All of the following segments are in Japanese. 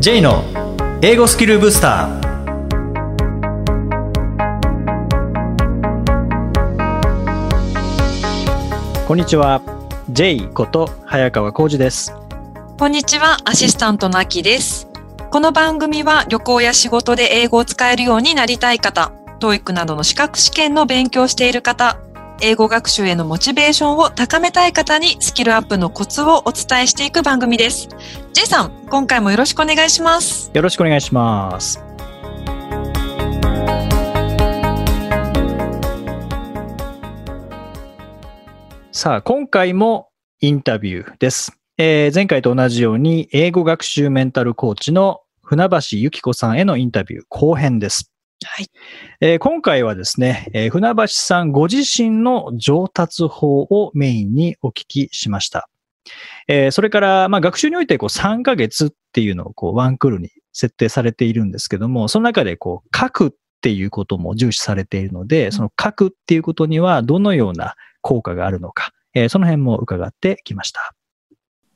J の英語スキルブスター。こんにちは。J こと早川浩二です。こんにちは、アシスタントのあきです。この番組は旅行や仕事で英語を使えるようになりたい方、TOEIC などの資格試験の勉強している方、英語学習へのモチベーションを高めたい方にスキルアップのコツをお伝えしていく番組です。J さん、今回もよろしくお願いします。よろしくお願いしますさあ今回もインタビューです、えー前回と同じように英語学習メンタルコーチの船橋由紀子さんへのインタビュー後編ですはい。えー今回はですね、えー船橋さんご自身の上達法をメインにお聞きしました。えーそれから、まあ、学習においてこう3ヶ月っていうのをこうワンクールに設定されているんですけども、その中でこう書くっていうことも重視されているので、その書くっていうことにはどのような効果があるのか、えーその辺も伺ってきました。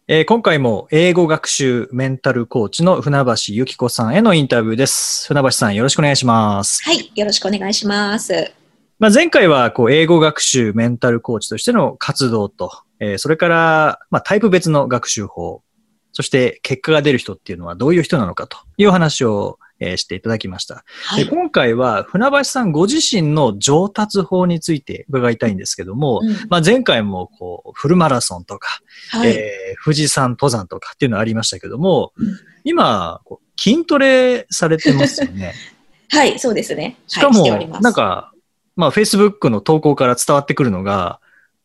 えー今回も英語学習メンタルコーチの船橋由紀子さんへのインタビューです。船橋さんよろしくお願いします。はい、よろしくお願いします。まあ、前回はこう英語学習メンタルコーチとしての活動と、えーそれからまあタイプ別の学習法、そして結果が出る人っていうのはどういう人なのかという話を、えーしていただきました。はい。で今回は船橋さんご自身の上達法について伺いたいんですけども、うんまあ、前回もこうフルマラソンとか、はい。えー富士山登山とかっていうのありましたけども、うん今こう筋トレされてますよね。はい、そうですね。はい、しかもしておりま、す。なんか、まあ、Facebook の投稿から伝わってくるのが、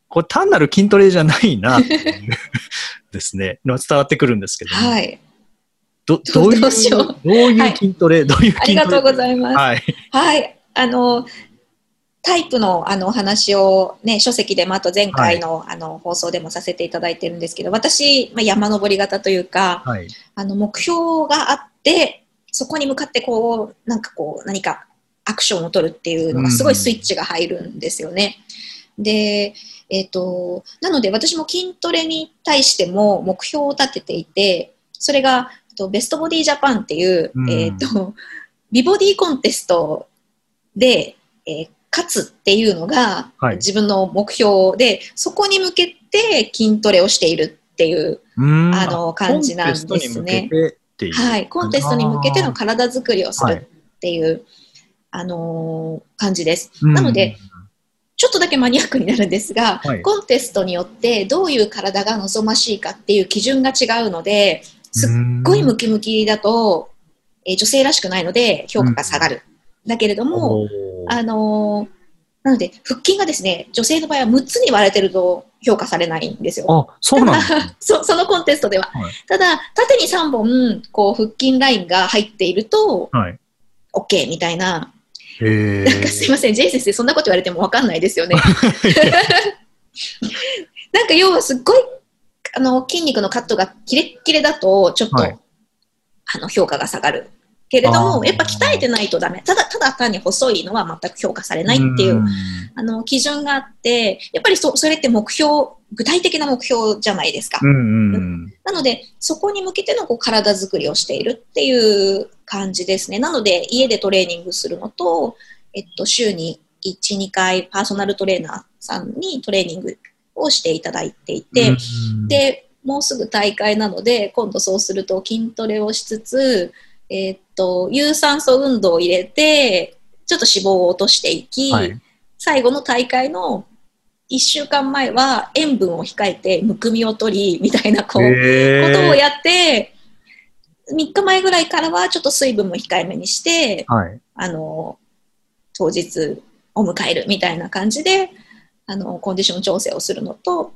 これ単なる筋トレじゃないなっていう ですね、のが伝わってくるんですけども、はい。ど どういう、どうしようどういう筋トレ、どういうあ筋トレ？りがとうございます。はい。はい。あの、タイプのあのお話をね、書籍でもあと前回の,、あの放送でもさせていただいてるんですけど、私、まあ、山登り型というか、はい。あの目標があって、そこに向かってこう、なんかこう、何かアクションを取るっていうのがすごいスイッチが入るんですよね。で、えっ、と、なので私も筋トレに対しても目標を立てていて、それが、とベストボディジャパンっていう、うん。えっ、と、美ボディコンテストで、えー勝つっていうのがはい。自分の目標で、そこに向けて筋トレをしているっていううあの感じなんですね。はい、コンテストに向けての体作りをすはいるっていう、あのー感じです。うん。なので、ちょっとだけマニアックになるんですが、はい。コンテストによってどういう体が望ましいかっていう基準が違うので、すっごいムキムキだと、えー女性らしくないので評価が下がる。だけれども、あのーなので、腹筋がですね、女性の場合は6つに割れてると評価されないんですよ。あ、そうなん。そそのコンテストでは。はいただ、縦に3本、こう、腹筋ラインが入っていると、はい。OK みたいな。へなんかすいません、J 先生、そんなこと言われてもわかんないですよね。なんか要はすっごい、あの、筋肉のカットがキレッキレだと、ちょっと、はいあの、評価が下がる。けれどあも、ーやっぱ鍛えてないとダメ。ただ、ただ単に細いのは全く評価されないっていう、んあの、基準があって、やっぱりそ、それって目標、具体的な目標じゃないですか。なので、そこに向けてのこう体作りをしているっていう感じですね。なので、家でトレーニングするのと、えっと、週に1、2回パーソナルトレーナーさんにトレーニングをしていただいていて、うん、で、もうすぐ大会なので、今度そうすると筋トレをしつつ、えっと、有酸素運動を入れて、ちょっと脂肪を落としていき、はい。最後の大会の1週間前は塩分を控えてむくみを取りみたいなこう、へーことをやって3日前ぐらいからはちょっと水分も控えめにしてはい。あの当日を迎えるみたいな感じであのコンディション調整をするのと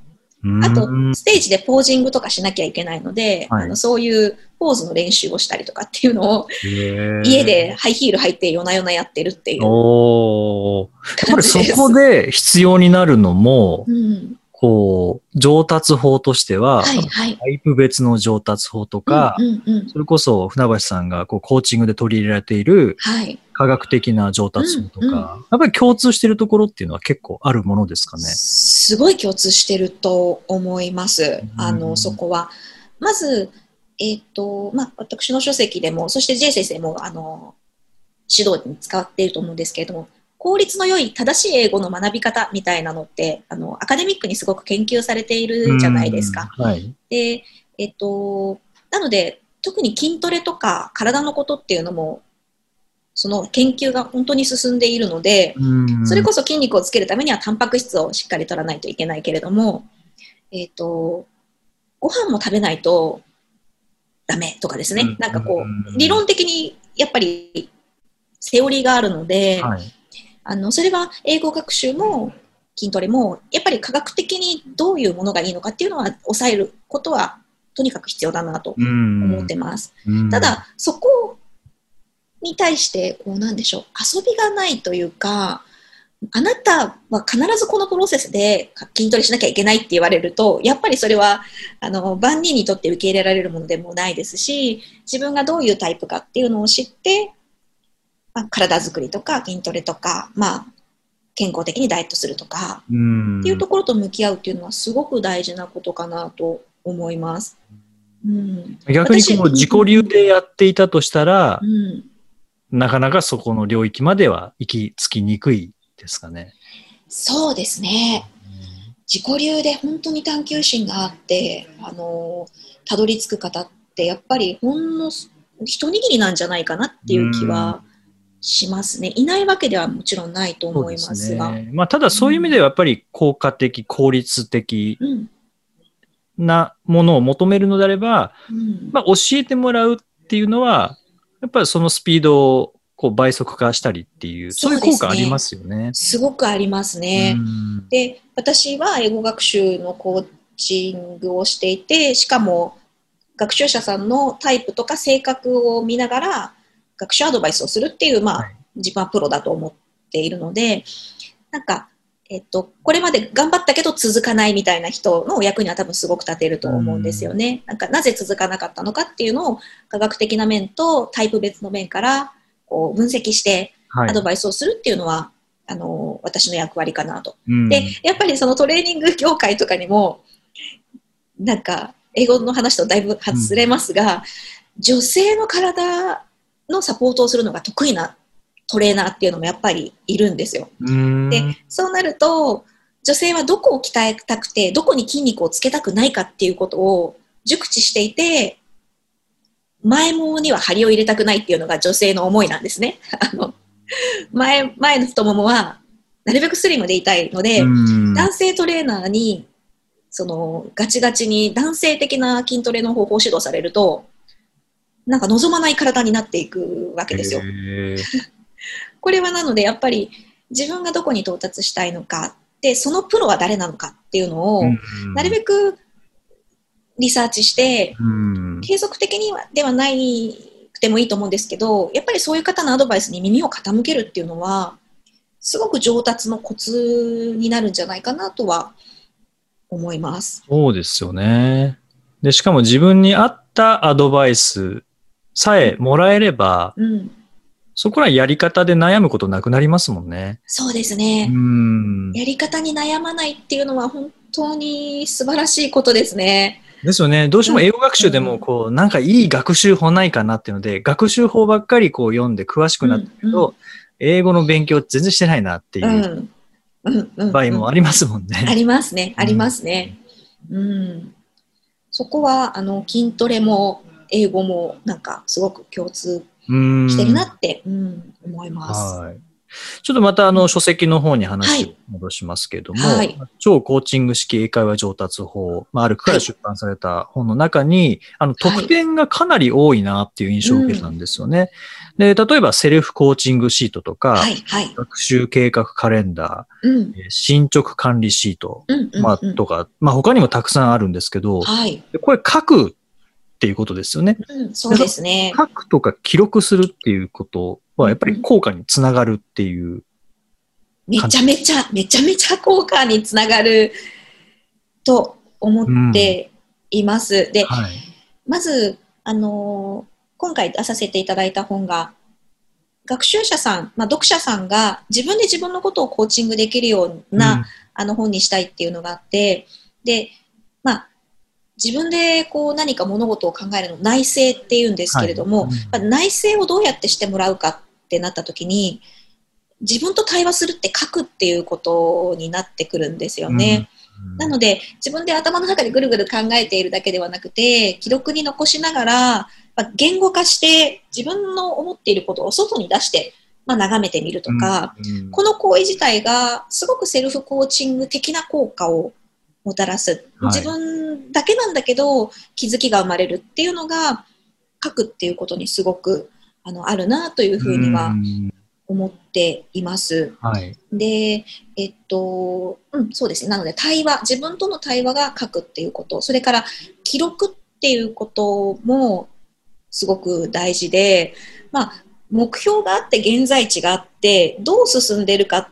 あとうんステージでポージングとかしなきゃいけないので、はい。あのそういうポーズの練習をしたりとかっていうのを家でハイヒール履いて夜な夜なやってるっていう。そ感じです。こで必要になるのも、うん、こう、上達法としては、はいはい。タイプ別の上達法とか、うんうんうん。それこそ船橋さんがこうコーチングで取り入れられているはい。科学的な上達法とか、うんうんやっぱり共通しているところっていうのは結構あるものですかね。すごい共通してると思います。あうんの、そこは。まず、えっ、と、まあ、私の書籍でも、そして J 先生も、あの、指導に使っていると思うんですけれども、効率の良い正しい英語の学び方みたいなのって、あの、アカデミックにすごく研究されているじゃないですか。うん。はい。で、えっと、なので、特に筋トレとか体のことっていうのも、その研究が本当に進んでいるので、うんそれこそ筋肉をつけるためにはタンパク質をしっかり取らないといけないけれども、えっ、と、ご飯も食べないとダメとかですね。うんなんかこう理論的にやっぱりセオリーがあるので、はい。あの、それは英語学習も筋トレも、やっぱり科学的にどういうものがいいのかっていうのは抑えることはとにかく必要だなとうん思ってます。うんた、だ、そこに対して、こうなんでしょう、遊びがないというか、あなたは必ずこのプロセスで筋トレしなきゃいけないって言われると、やっぱりそれはあの万人にとって受け入れられるものでもないですし、自分がどういうタイプかっていうのを知って、まあ、体作りとか筋トレとか、まあ、健康的にダイエットするとかうんっていうところと向き合うっていうのはすごく大事なことかなと思います。うん。逆にこう私自己流でやっていたとしたらう、ん。なかなかそこの領域までは行き着きにくいですかね。そうですね。自己流で本当に探求心があって、あの、たどり着く方って、やっぱりほんの一握りなんじゃないかなっていう気はしますね。いないわけではもちろんないと思いますが。ね。まあ、ただそういう意味ではやっぱり効果的、効率的うん。なものを求めるのであれば、うん。まあ、教えてもらうっていうのは、やっぱりそのスピードをこう倍速化したりっていう、そういう効果ありますよね。すごくありますね。うんで、私は英語学習のコーチングをしていて、しかも学習者さんのタイプとか性格を見ながら学習アドバイスをするっていう、まあ、はい自分はプロだと思っているので、なんか、えっと、これまで頑張ったけど続かないみたいな人のお役には多分すごく立てると思うんですよね。なんか、なぜ続かなかったのかっていうのを科学的な面とタイプ別の面からこう分析してはい。アドバイスをするっていうのは、あの、私の役割かなと。うん。で、やっぱりそのトレーニング業界とかにも、なんか、英語の話とだいぶ外れますが、女性の体のサポートをするのが得意なトレーナーっていうのもやっぱりいるんですよ。うんで、そうなると、女性はどこを鍛えたくて、どこに筋肉をつけたくないかっていうことを熟知していて、前ももには張りを入れたくないっていうのが女性の思いなんですね。あの、前、前の太ももは、なるべくスリムでいたいので、うん男性トレーナーに、その、ガチガチに男性的な筋トレの方法を指導されると、なんか望まない体になっていくわけですよ。これはなので、やっぱり自分がどこに到達したいのか、で、そのプロは誰なのかっていうのを、うんなるべくリサーチして、うん継続的にはではないくてもいいと思うんですけど、やっぱりそういう方のアドバイスに耳を傾けるっていうのは、すごく上達のコツになるんじゃないかなとは思います。そうですよね。で、しかも自分に合ったアドバイスさえもらえれば、うん、そこらやり方で悩むことなくなりますもんね。そうですね。うん。やり方に悩まないっていうのは本当に素晴らしいことですね。ですよね。どうしても英語学習でうんも、こう、なんかいい学習法ないかなっていうので、学習法ばっかりこう読んで詳しくなったけど、英語の勉強全然してないなっていううんうんうんうん場合もありますもんあね。りますね。ありますね。うん。そこは、あの、筋トレも英語もなんかすごく共通うん。してるなって、うん、思います。はい。ちょっとまたあの書籍の方に話を戻しますけれども、はい超コーチング式英会話上達法、まあ、ある区から出版された本の中に、あの特典がかなり多いなっていう印象を受けたんですよね。で、例えばセルフコーチングシートとか、はい、はい。学習計画カレンダうん。ー、えー進捗管理シート、うん、うん。まあ、うんとか、まあ他にもたくさんあるんですけど、はい。でこれ書くっていうことですよね。うん、そうですね。書くとか記録するっていうことはやっぱり効果につながるっていう。めちゃめちゃ、めちゃめちゃ効果につながると思っています。で、はい。まず、あのー今回出させていただいた本が、学習者さん、まあ、読者さんが自分で自分のことをコーチングできるような、あの本にしたいっていうのがあって、で、まあ、自分でこう何か物事を考えるの内省っていうんですけれども、はい。まあ内省をどうやってしてもらうかってなった時に自分と対話するって書くっていうことになってくるんですよね。なので自分で頭の中でぐるぐる考えているだけではなくて記録に残しながら、まあ、言語化して自分の思っていることを外に出して、まあ、眺めてみるとか、うん。この行為自体がすごくセルフコーチング的な効果をもたらす、はい自分だけなんだけど気づきが生まれるっていうのが書くっていうことにすごくあのあるなというふうにはん思っています。はい。で、えっと、うん、そうですね。なので、対話、自分との対話が書くっていうこと、それから記録っていうこともすごく大事で、まあ、目標があって、現在地があって、どう進んでるかっ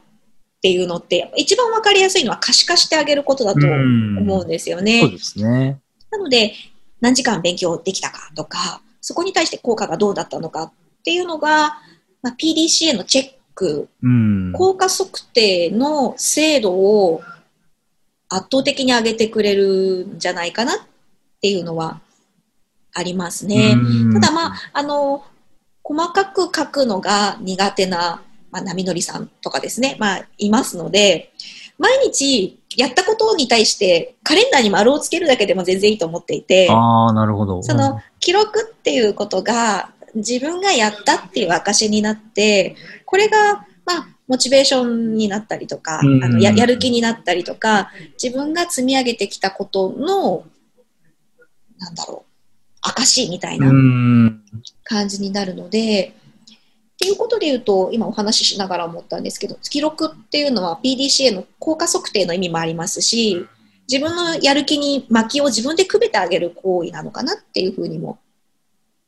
ていうのって、一番わかりやすいのは可視化してあげることだと思うんですよね。そうですね。なので、何時間勉強できたかとか、そこに対して効果がどうだったのかっていうのが、まあ、PDCA のチェックうん。効果測定の精度を圧倒的に上げてくれるんじゃないかなっていうのはありますね。うんただまあ、あの、細かく書くのが苦手な、まあ、波乗りさんとかですね、まあ、いますので、毎日やったことに対してカレンダーに丸をつけるだけでも全然いいと思っていて、ああ、なるほど。その記録っていうことが自分がやったっていう証になってこれがまあモチベーションになったりとか、うんあのややる気になったりとか自分が積み上げてきたことのなんだろう証みたいなうん。感じになるので、っていうことで言うと今お話ししながら思ったんですけど記録っていうのは PDCA の効果測定の意味もありますし自分のやる気に薪を自分でくべてあげる行為なのかなっていうふうにも、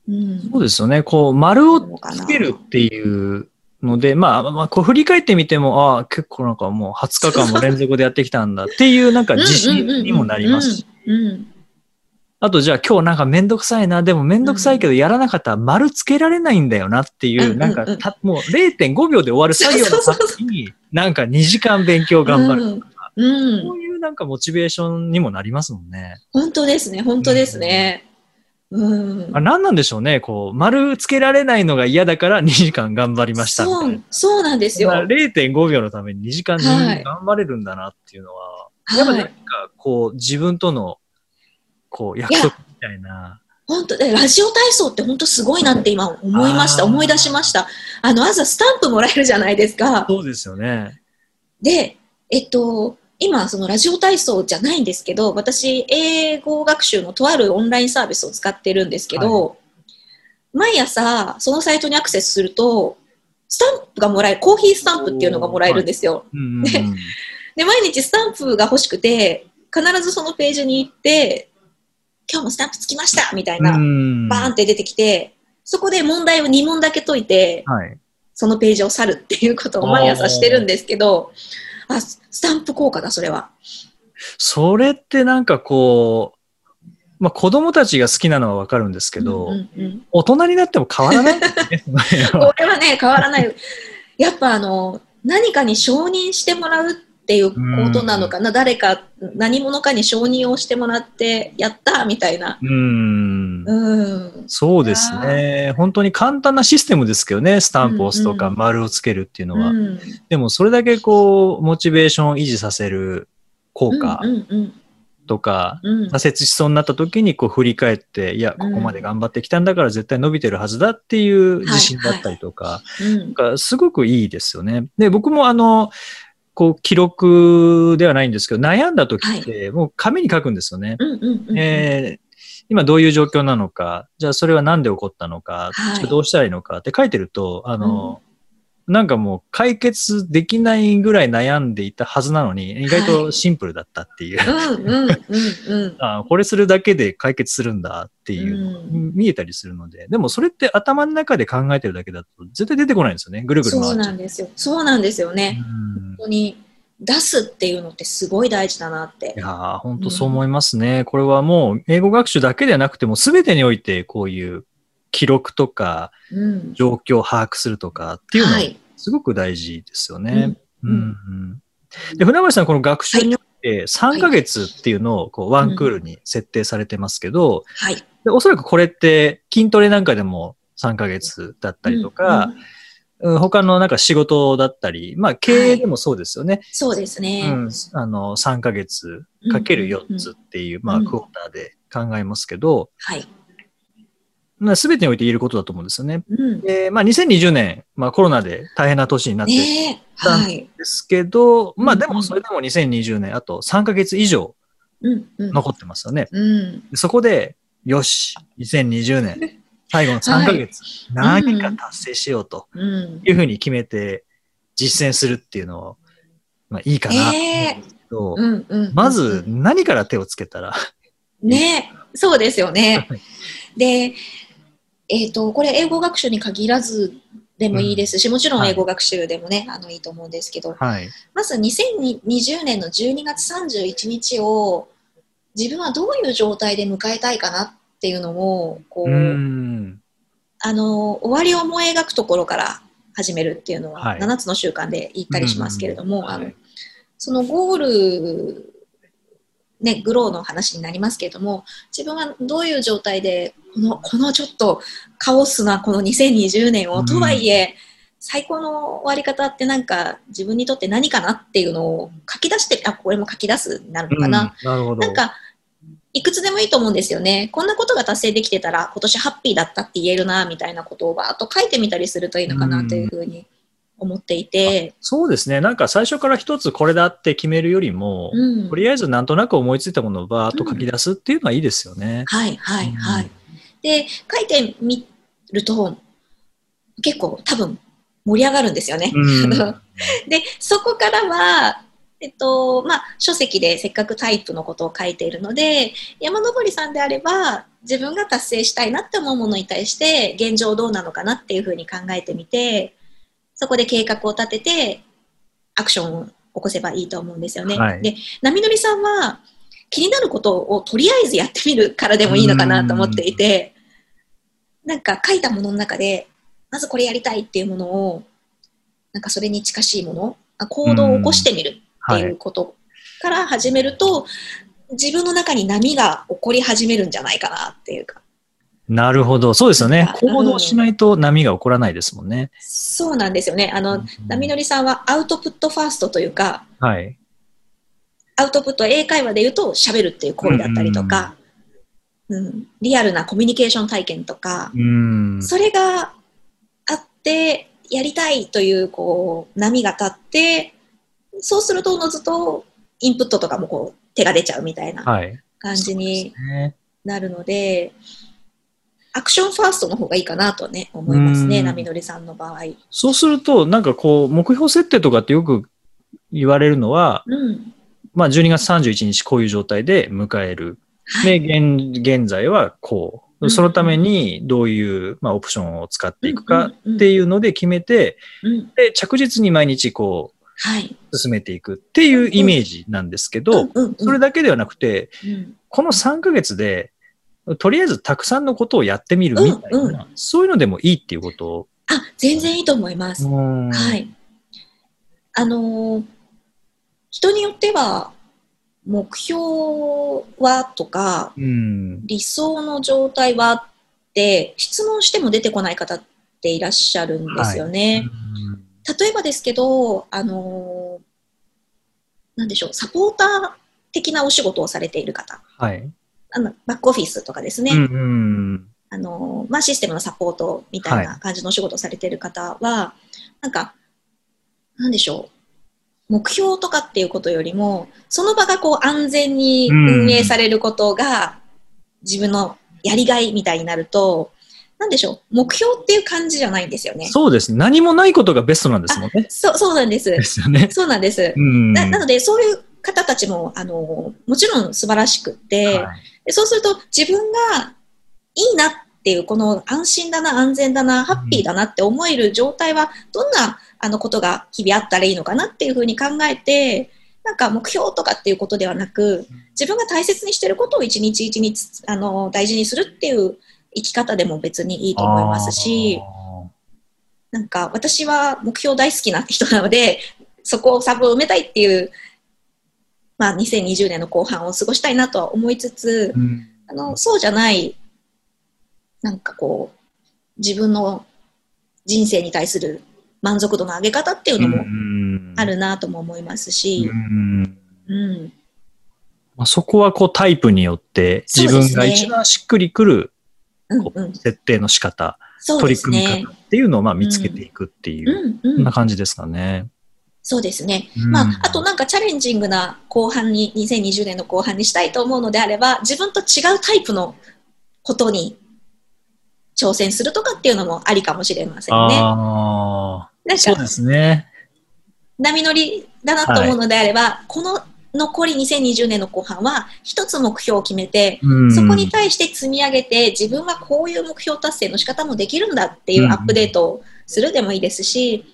うん、そうですよね。こう、丸をつけるっていうので、まあ、まあ、こう振り返ってみても、ああ、結構なんかもう20日間も連続でやってきたんだっていうなんか自信にもなりますし。うんうんうんあと、じゃあ今日なんかめんどくさいな、でもめんどくさいけどやらなかったら丸つけられないんだよなっていう、うんなんかたもう0.5秒で終わる作業の先に、なんか2時間勉強頑張る。うんうんそういうなんかモチベーションにもなりますもんね。本当ですね、本当ですね。うんあ何なんでしょうね。こう、丸つけられないのが嫌だから2時間頑張りましたそう。そうなんですよ。まあ、0.5秒のために2時間はい頑張れるんだなっていうのは、はいやっぱなんかこう自分とのこう約束みたいな。本当でラジオ体操って本当すごいなって今思いました、思い出しました。あの、朝スタンプもらえるじゃないですか。そうですよね。で、えっと、今、そのラジオ体操じゃないんですけど、私、英語学習のとあるオンラインサービスを使ってるんですけど、毎朝、そのサイトにアクセスすると、スタンプがもらえる、コーヒースタンプっていうのがもらえるんですよ。で、毎日スタンプが欲しくて、必ずそのページに行って、今日もスタンプつきましたみたいな、うんバーンって出てきて、そこで問題を2問だけ解いて、はい。そのページを去るっていうことを毎朝してるんですけど、あ、ススタンプ効果だ、それは。それってなんかこう、まあ子供たちが好きなのはわかるんですけど、うんうんうん大人になっても変わらない？ね。これはね、変わらない。やっぱあの、何かに承認してもらうっていうことなのかな、誰か、何者かに承認をしてもらって、やったみたいな。うん。うん。そうですね。本当に簡単なシステムですけどね、スタンプを押すとかうんうん丸をつけるっていうのは。うんでもそれだけこう、モチベーションを維持させる効果うんうんとか、うんうん挫折しそうになった時にこう振り返って、いや、ここまで頑張ってきたんだから絶対伸びてるはずだっていう自信だったりとかすごくいいですよね。で、僕もあの、こう記録ではないんですけど、悩んだ時ってもう紙に書くんですよね。今どういう状況なのか、じゃあそれは何で起こったのか、はい。どうしたらいいのかって書いてると、あの、なんかもう解決できないぐらい悩んでいたはずなのに、意外とシンプルだったっていう。うんうんうんうん あこれするだけで解決するんだっていうのがう見えたりするので、でもそれって頭の中で考えてるだけだと絶対出てこないんですよね。ぐるぐる回そうっちゃう。なんですよ。そうなんですよね。うん本当に出すっていうのってすごい大事だなってい。やー本当そう思いますね。これはもう英語学習だけではなくても全てにおいてこういう記録とかうん。状況を把握するとかっていうのははい。すごく大事ですよね。で船橋さん、この学習においえー3ヶ月っていうのをこうワンクールに設定されてますけど、はい。でおそらくこれって筋トレなんかでも3ヶ月だったりとか、うんうんうん他のなんか仕事だったり、まあ経営でもそうですよね。そうですね。うん、あの、3ヶ月かける4つっていう、まあ、うんクォーターで考えますけど、はい。まあ、全てにおいて言えることだと思うんですよね。うん。で、まあ、2020年、まあ、コロナで大変な年になってるん。ですけど、まあ、うんでもそれでも2020年、あと3ヶ月以上。残ってますよね。うん。でそこで、よし、2020年、最後の3ヶ月、何か達成しようとうん。いうふうに決めて実践するっていうのを、まあ、いいかなと思うんですけど、うん。うん。まず何から手をつけたら、ねそうですよね はい。で、えっ、と、これ英語学習に限らずでもいいですし、もちろん英語学習でもね、あの、いいと思うんですけど、はい。まず2020年の12月31日を自分はどういう状態で迎えたいかなっていうのを、こう、うーん。あの、終わりを思い描くところから始めるっていうのは、はい7つの習慣で言ったりしますけれども、あのうんはい、そのゴール、ね、グローの話になりますけれども、自分はどういう状態で、この、このちょっとカオスなこの2020年を、うんとはいえ、最高の終わり方ってなんか自分にとって何かなっていうのを書き出して、あ、これも書き出すになるのかな。うんなるほど。なんか、いくつでもいいと思うんですよね。こんなことが達成できてたら、今年ハッピーだったって言えるな、みたいなことをバーッと書いてみたりするといいのかなというふうに思っていて、そうですね。なんか最初から一つこれだって決めるよりも、うんと。りあえずなんとなく思いついたものをバーッと書き出すっていうのはいいですよね。はい、はい、うんはい。で、書いてみると、結構多分盛り上がるんですよね。うん。で、そこからは、えっと、まあ、書籍でせっかくタイプのことを書いているので、山登さんであれば、自分が達成したいなって思うものに対して、現状どうなのかなっていうふうに考えてみて、そこで計画を立てて、アクションを起こせばいいと思うんですよね。はいで、波乗りさんは、気になることをとりあえずやってみるからでもいいのかなと思っていて、なんか書いたものの中で、まずこれやりたいっていうものを、なんかそれに近しいもの、あ行動を起こしてみるってはいいうことから始めると、自分の中に波が起こり始めるんじゃないかなっていうか。なるほど。そうですよね。うん行動しないと波が起こらないですもんね。そうなんですよね。あの、うん波乗りさんはアウトプットファーストというか、はい。アウトプットは英会話で言うと喋るっていう行為だったりとか、うん、リアルなコミュニケーション体験とか、うん。それがあって、やりたいという、こう、波が立って、そうすると、おのずと、インプットとかもこう、手が出ちゃうみたいなはい。感じにねなるので、アクションファーストの方がいいかなとね、思いますね、うん波乗りさんの場合。そうすると、なんかこう、目標設定とかってよく言われるのは、うん。まあ12月31日こういう状態で迎える。はい。で、現現在はこう。うんそのためにどういう、まあ、オプションを使っていくかうんっていうので決めて、うん。で、着実に毎日こはい。う、進めていくっていうイメージなんですけど、それだけではなくて、うんこの3ヶ月で、とりあえずたくさんのことをやってみるみたいな、うんうそういうのでもいいっていうこと？を。あ、全然いいと思います。うんはい。あのー人によっては、目標はとか、うん。理想の状態はって、質問しても出てこない方っていらっしゃるんですよね。例えばですけど、あのーなんでしょう、サポーター的なお仕事をされている方、はい。あのバックオフィスとかですね、うんうん。あのまあ、システムのサポートみたいな感じのお仕事をされている方は、なんか、なんでしょう、目標とかっていうことよりも、その場がこう安全に運営されることが自分のやりがいみたいになると、なんでしょう、目標っていう感じじゃないんですよね。そうですね。何もないことがベストなんですもんね。そうそうなんです。ですよね。そうなんです。うん。ななので、そういう方たちも、あの、もちろん素晴らしくって、はいでそうすると自分がいいなっていう、この安心だな、安全だな、ハッピーだなって思える状態は、どんなあのことが日々あったらいいのかなっていうふうに考えて、なんか目標とかっていうことではなく、自分が大切にしていることを一日一日あの大事にするっていう生き方でも別にいいと思いますし、なんか私は目標大好きな人なので、そこをサブを埋めたいっていうまあ、2020年の後半を過ごしたいなとは思いつつ、うん。あのそうじゃない、なんかこう、自分の人生に対する満足度の上げ方っていうのもうんあるなとも思いますしう、んうん、まあ、そこはこうタイプによって自分が一番しっくりくるうん、設定の仕方、そうです取り組みね方。っていうのをまあ見つけていくっていう、うん、うそんなん、感じですかね。そうですね。うんまあ、あとなんかチャレンジングな後半に、2020年の後半にしたいと思うのであれば、自分と違うタイプのことに挑戦するとかっていうのもありかもしれませんね。ああ、なんかそうですね。波乗りだなと思うのであれば、この残り2020年の後半は一つ目標を決めて、うんそこに対して積み上げて自分はこういう目標達成の仕方もできるんだっていうアップデートをするでもいいですし、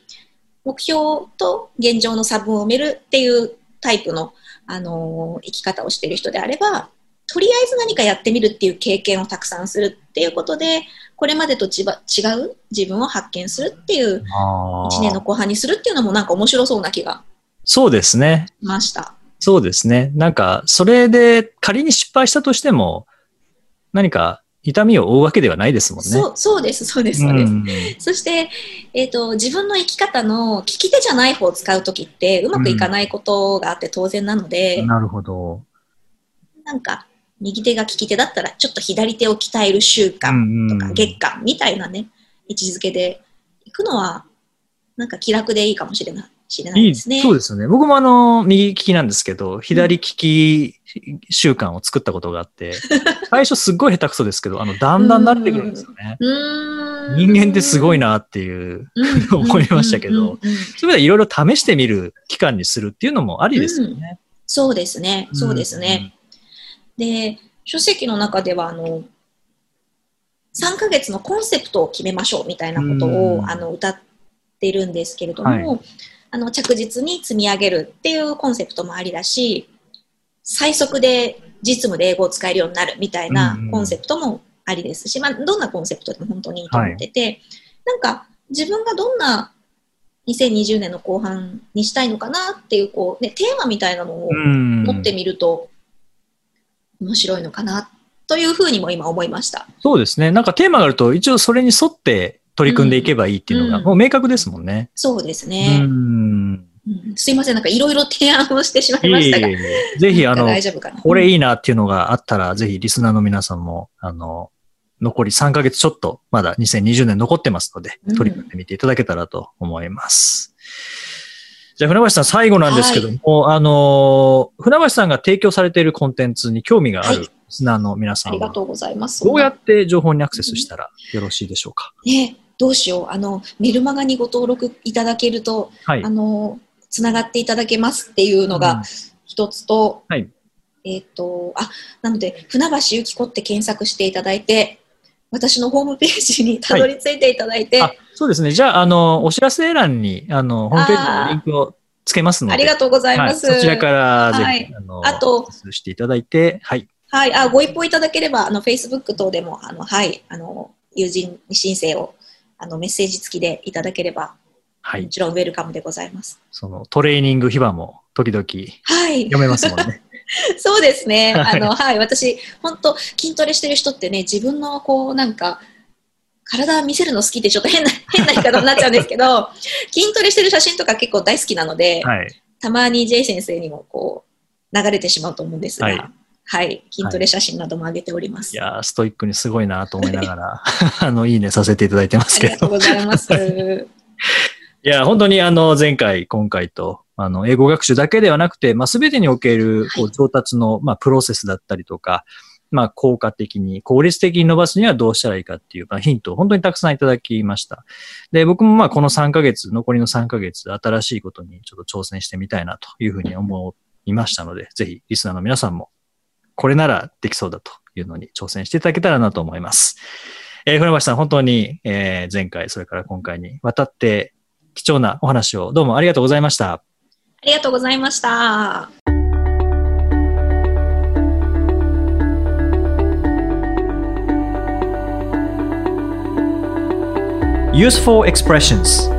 目標と現状の差分を埋めるっていうタイプの、あのー生き方をしている人であれば、とりあえず何かやってみるっていう経験をたくさんするっていうことで、これまでとちば違う自分を発見するっていうあー1年の後半にするっていうのもなんか面白そうな気がそうですね。しました。そうですね。なんか、それで仮に失敗したとしても、何か痛みを負うわけではないですもんね。そうそうです、そうです、そうです。んそして、えーと、自分の生き方の利き手じゃない方を使うときってうまくいかないことがあって当然なので、なるほど。なんか右手が利き手だったらちょっと左手を鍛える習慣うんうんとか月間みたいなね、位置づけでいくのはなんか気楽でいいかもしれないしれないいい、ですね。そうですよね。僕もあの、右利きなんですけど、左利き習慣を作ったことがあって、最初すっごい下手くそですけど、あの、だんだん慣れてくるんですよね。人間ってすごいなっていう、うん思いましたけどうんうんうんうんそういう意味でいろいろ試してみる期間にするっていうのもありですよね。そうですね、そうですね。で、書籍の中では、あの、3ヶ月のコンセプトを決めましょうみたいなことを、うんあの歌っているんですけれども、はあの着実に積み上げるっていうコンセプトもありだし、最速で実務で英語を使えるようになるみたいなうんコンセプトもありですし、まあ、どんなコンセプトでも本当にいいと思ってて、なんか自分がどんな2020年の後半にしたいのかなっていうこう、ね、テーマみたいなのをうん持ってみると面白いのかなというふうにも今思いました。そうですね。なんかテーマがあると、一応それに沿って取り組んでいけばいいっていうのが、うんもう明確ですもんね。そうですうね。ん。うんすいません、なんかいろいろ提案をしてしまいいえいましたが。えぜひ、あの、大丈夫かな。これいいなっていうのがあったら、ぜひリスナーの皆さんも、あの、残り3ヶ月ちょっと、まだ2020年残ってますのでうん、取り組んでみていただけたらと思います。じゃあ、船橋さん最後なんですけども、あの、船橋さんが提供されているコンテンツに興味があるはいリスナーの皆さんは、ありがとうございます。どうやって情報にアクセスしたらよろしいでしょうか？ね、どうしよう。あの、メルマガにご登録いただけると、はいあ。の、つながっていただけますっていうのうんが一つと、はいえっ、と、あ、なので、船橋ゆき子って検索していただいて、私のホームページにたどり着いていただいて、あ、そうですね。じゃあ、あの、お知らせ欄に、あの、ホームページのリンクをつけますので、ありがとうございます。はい、そちらからぜひ、はいあの、あとしていただいて、はい。はい、あ、ご一報いただければ、あの、Facebook 等でも、あの、はい、あの、友人申請を、あの、メッセージ付きでいただければ、はい。もちろんウェルカムでございます。そのトレーニング秘話も時々はい。読めますもんね。そうですね。はいあの、はい。私、本当筋トレしてる人ってね、自分の、こう、なんか、体見せるの好きってちょっと変な、変な言い方になっちゃうんですけど、筋トレしてる写真とか結構大好きなので、はい。たまに J 先生にも、こう、流れてしまうと思うんですが、はいはい。筋トレ写真なども上げております。いやーストイックにすごいなと思いながら、あの、いいねさせていただいてますけど。ありがとうございます。いや、本当にあの、前回、今回と、あの、英語学習だけではなくて、まあ、すべてにおける、こう、はい上達の、まあ、プロセスだったりとか、まあ、効果的に、効率的に伸ばすにはどうしたらいいかっていう、まあ、ヒントを本当にたくさんいただきました。で、僕もまあ、この3ヶ月、残りの3ヶ月、新しいことにちょっと挑戦してみたいなというふうに思いましたので、ぜひ、リスナーの皆さんも、これならできそうだというのに挑戦していただけたらなと思います。えー船橋さん、本当に、えー前回、それから今回にわたって、貴重なお話をどうもありがとうございました。ありがとうございました。Useful expressions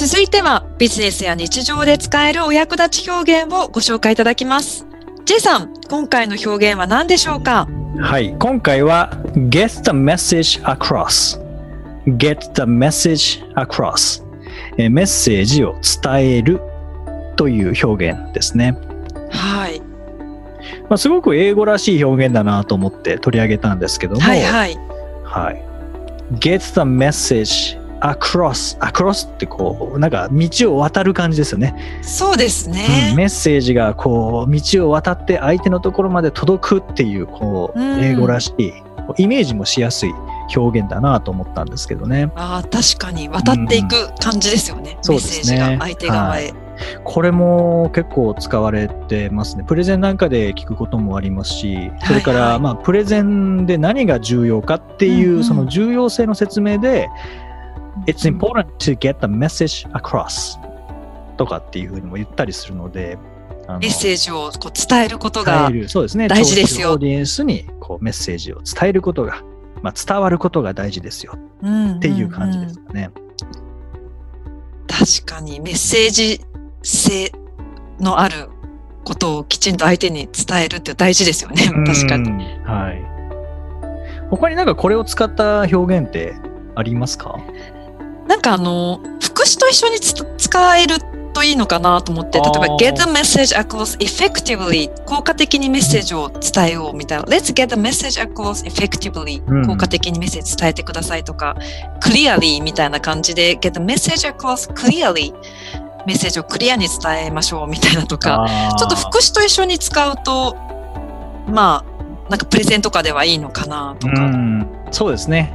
続いてはビジネスや日常で使えるお役立ち表現をご紹介いただきます。J さん、今回の表現は何でしょうか？はい、今回は get the message across get the message across えーメッセージを伝えるという表現ですね。はい。まあ、すごく英語らしい表現だなと思って取り上げたんですけども、はいはい。はい get the message across across ってこうなんか道を渡る感じですよね、そうですうんね。メッセージがこう道を渡って相手のところまで届くっていうこううん。英語らしいイメージもしやすい表現だなと思ったんですけどね。ああ、確かに渡っていく感じですよね。そうメッセージが相手側へ。これも結構使われてますね。プレゼンなんかで聞くこともありますしそれから、はいはいまあプレゼンで何が重要かっていう、その重要性の説明で It's important to get the message across とかっていうふうにも言ったりするので、メッセージをこう伝えることがですね、大事ですよオーディエンスにこうメッセージを伝えることが、まあ、伝わることが大事ですよっっていう感じですかね。確かにメッセージ性のあることをきちんと相手に伝えるって大事ですよね。確かに。に。はい。他になんかこれを使った表現ってありますか？なんかあの、副詞と一緒につ使えるといいのかなと思って、例えば get the message across effectively. 効果的にメッセージを伝えようみたいな。Let's get the message across effectively. うん効果的にメッセージ伝えてくださいとか。clearly みたいな感じで get the message across clearly. メッセージをクリアに伝えましょうみたいなとか。ちょっと副詞と一緒に使うとまあなんかプレゼンとかではいいのかなとうか。ん、そうですね。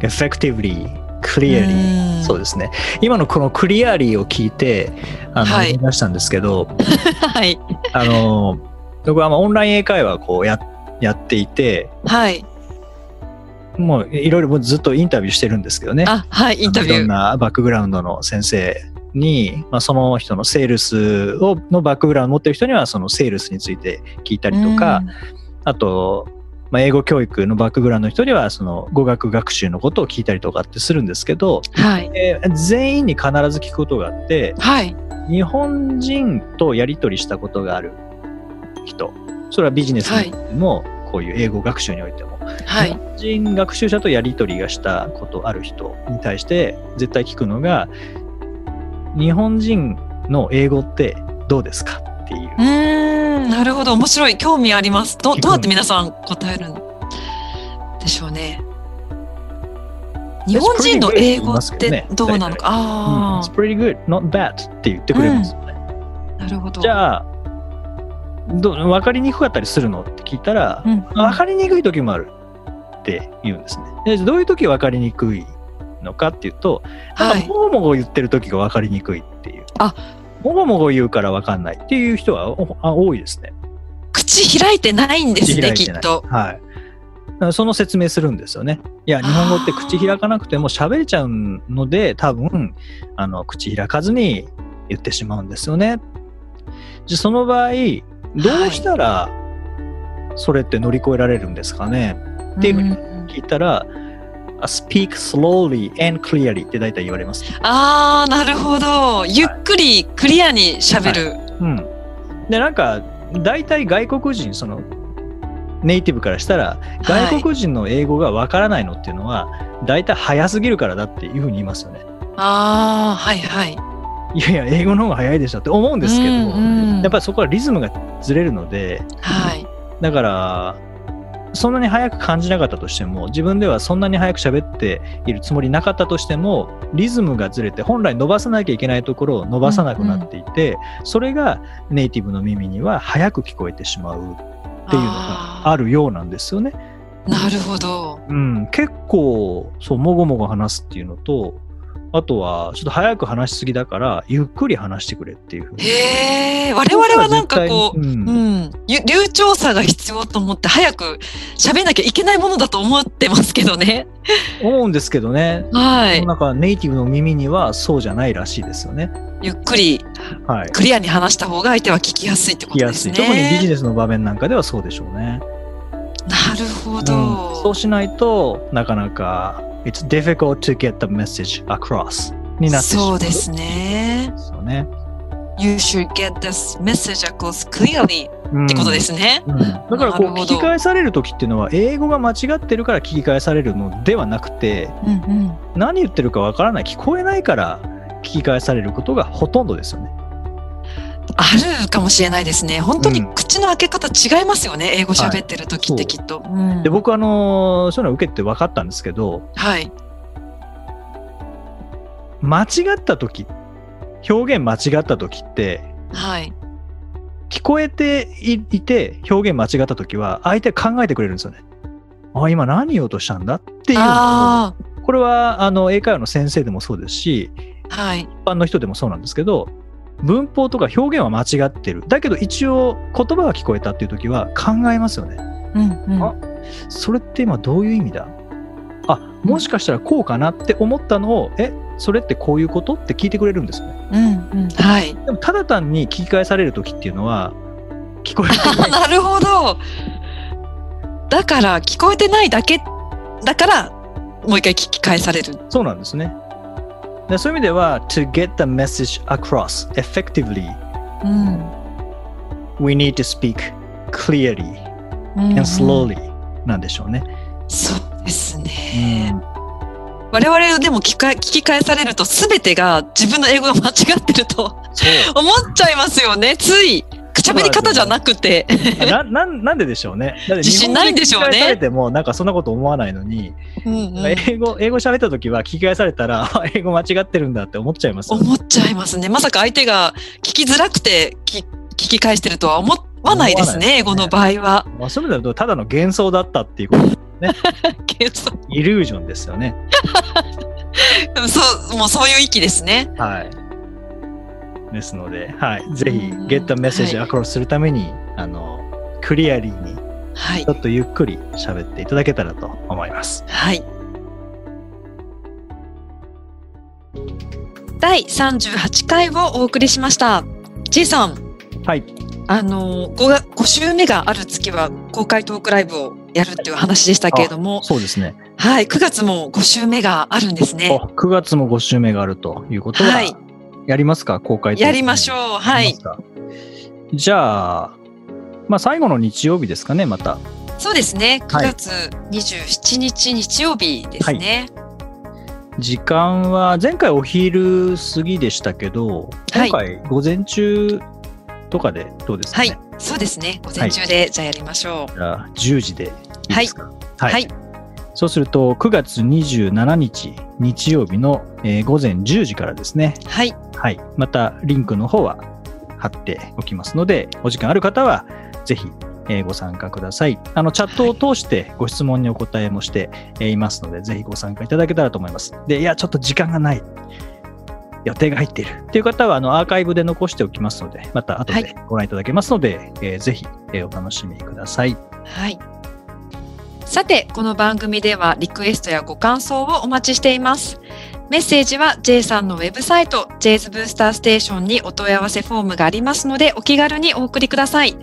effectively, clearly。うんそうですね。今のこの clearly を聞いて、あの、はい思い出したんですけど、はい。あの、僕はまあオンライン英会話をこうややっていて、はい。もういろいろずっとインタビューしてるんですけどね。あ、はい、インタビいろんュー。なバックグラウンドの先生に、まあ、その人のセールスをのバックグラウンドを持ってる人にはそのセールスについて聞いたりとか、あと、まあ、英語教育のバックグラウンドの人にはその語学学習のことを聞いたりとかってするんですけど、うんはい。えー全員に必ず聞くことがあってはい。日本人とやり取りしたことがある人それはビジネスにおいても、こういう英語学習においてもはい。日本人学習者とやり取りがしたことある人に対して絶対聞くのが日本人の英語ってどうですかっていうん、なるほど。面白い。興味あります。どどうやって皆さん答えるんでしょうね。日本人の英語ってどうなのか？うんあ It's pretty good, not bad って言ってくれるんですよね。あ、なるほど。じゃあど分かりにくかったりするのって聞いたら、うん、分かりにくい時もあるって言うんですね。でどういう時分かりにくいのかっていうと、はいなんか。もごもご言ってる時が分かりにくいっていう。あもごもご言うから分かんないっていう人はおあ多いですね。口開いてないんですね、きっと。はい。その説明するんですよね。いや、日本語って口開かなくても喋れちゃうので、多分、あの、口開かずに言ってしまうんですよね。じゃあその場合、どうしたら、それって乗り越えられるんですかね、っていうふうにん聞いたら、speak slowly and clearly って大体言われます。ああ、なるほど。ゆっくりクリアに喋る。うん。で、なんか、大体外国人、その、ネイティブからしたら、はい外国人の英語がわからないのっていうのは、大体早すぎるからだっていうふうに言いますよね。ああ、はいはい。いやいや、英語の方が早いでしょって思うんですけど、うんうんやっぱりそこはリズムがずれるので、はい。だから、そんなに早く感じなかったとしても、自分ではそんなに早く喋っているつもりなかったとしても、リズムがずれて、本来伸ばさなきゃいけないところを伸ばさなくなっていて、それがネイティブの耳には早く聞こえてしまうっていうのがあるようなんですよね。なるほど。うん、結構、そう、もごもご話すっていうのと、あとは、ちょっと早く話しすぎだから、ゆっくり話してくれっていうふうに。へえ、我々はなんかこう、ううんん、ゆ流暢さが必要と思って早く喋んなきゃいけないものだと思ってますけどね。思うんですけどね。はい。なんかネイティブの耳にはそうじゃないらしいですよね。ゆっくりはい。クリアに話した方が相手は聞きやすいってこ聞きやすい。とですね。特にビジネスの場面なんかではそうでしょうね。なるほうんど。そうしないとなかなか It's difficult to get the message across になってしまう。そうですね。ですよね。You should get this message across clearly うんってことですね。うんだからこう聞き返される時っていうのは英語が間違ってるから聞き返されるのではなくてうんうん。何言ってるかわからない聞こえないから聞き返されることがほとんどですよね。あるかもしれないですね。本当にうん口の開け方違いますよね。英語喋ってる時ってきっと。うんで僕あのそういうのを受けて分かったんですけどはい。間違った時表現間違った時ってはい。聞こえていいて表現間違った時は相手考えてくれるんですよね。あ今何言おうとしたんだっていうのこれはあの英会話の先生でもそうですしあ、はい。一般の人でもそうなんですけど文法とか表現は間違ってるだけど一応言葉が聞こえたっていう時は考えますよねうんうん。あそれって今どういう意味だ？あもしかしたらこうかなって思ったのをえそれってこういうことって聞いてくれるんですよねうんうん。はい。でもただ単に聞き返される時っていうのは聞こえてない なるほど。だから、聞こえてないだけだから、もう一回聞き返される。そうなんですねでそういう意味では to get the message across effectively うん。we need to speak clearly うん and slowly なんでしょうね、そうですうね。ん我々でも聞き返聞き返されると全てが自分の英語が間違ってると思っちゃいますよね。つい。喋り方じゃなくて。な ななんででしょうね。だって自信ないんでしょうねされてもなんかそんなこと思わないのに、うんうん英語英語喋った時は聞き返されたらあ英語間違ってるんだって思っちゃいますよね。思っちゃいますね。まさか相手が聞きづらくて聞聞き返してるとは思わないですね、すね英語の場合は。まあ、そういう意味だとただの幻想だったっていうことけど イリュージョンですよね。そう、もうそういう域ですね。はい。ですので、はい、ぜひうん get the message はい across するために、あのクリアリーにはいちょ。っとゆっくり喋っていただけたらと思います。はい。第38回をお送りしました。J さん、はい。あの 5, が5週目がある月は公開トークライブをやるっていう話でしたけれども、そうですね。はい、9月も5週目があるんですね。お9月も5週目があるということは、はいやりますか？公開やりましょう。はいじゃあ、まあ、最後の日曜日ですかね、また。そうですね。9はい月27日日曜日ですね。時間は、前回お昼過ぎでしたけど、はい今回午前中とかでどうですかね？はい。そうですね。午前中で、じゃあやりましょう。じゃあ10時でいいですか？はい。はいそうすると、9月27日日曜日の、えー午前10時からですね。はい。はい。また、リンクの方は貼っておきますので、お時間ある方は、ぜひ、えーご参加ください。あの、チャットを通してご質問にお答えもしてえーいますので、ぜひご参加いただけたらと思います。で、いや、ちょっと時間がない。予定が入っているっていう方は、あの、アーカイブで残しておきますので、また後はいでご覧いただけますので、えーぜひ、えーお楽しみください。はい。さて、この番組ではリクエストやご感想をお待ちしています。メッセージは J さんのウェブサイト J's ブースターステーションにお問い合わせフォームがありますのでお気軽にお送りください。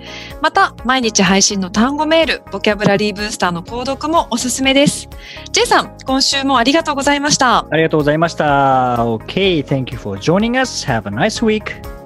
また、毎日配信の単語メール、ボキャブラリーブースターの購読もおすすめです。J さん、今週もありがとうございました。ありがとうございました。OK thank you for joining us. Have a nice week.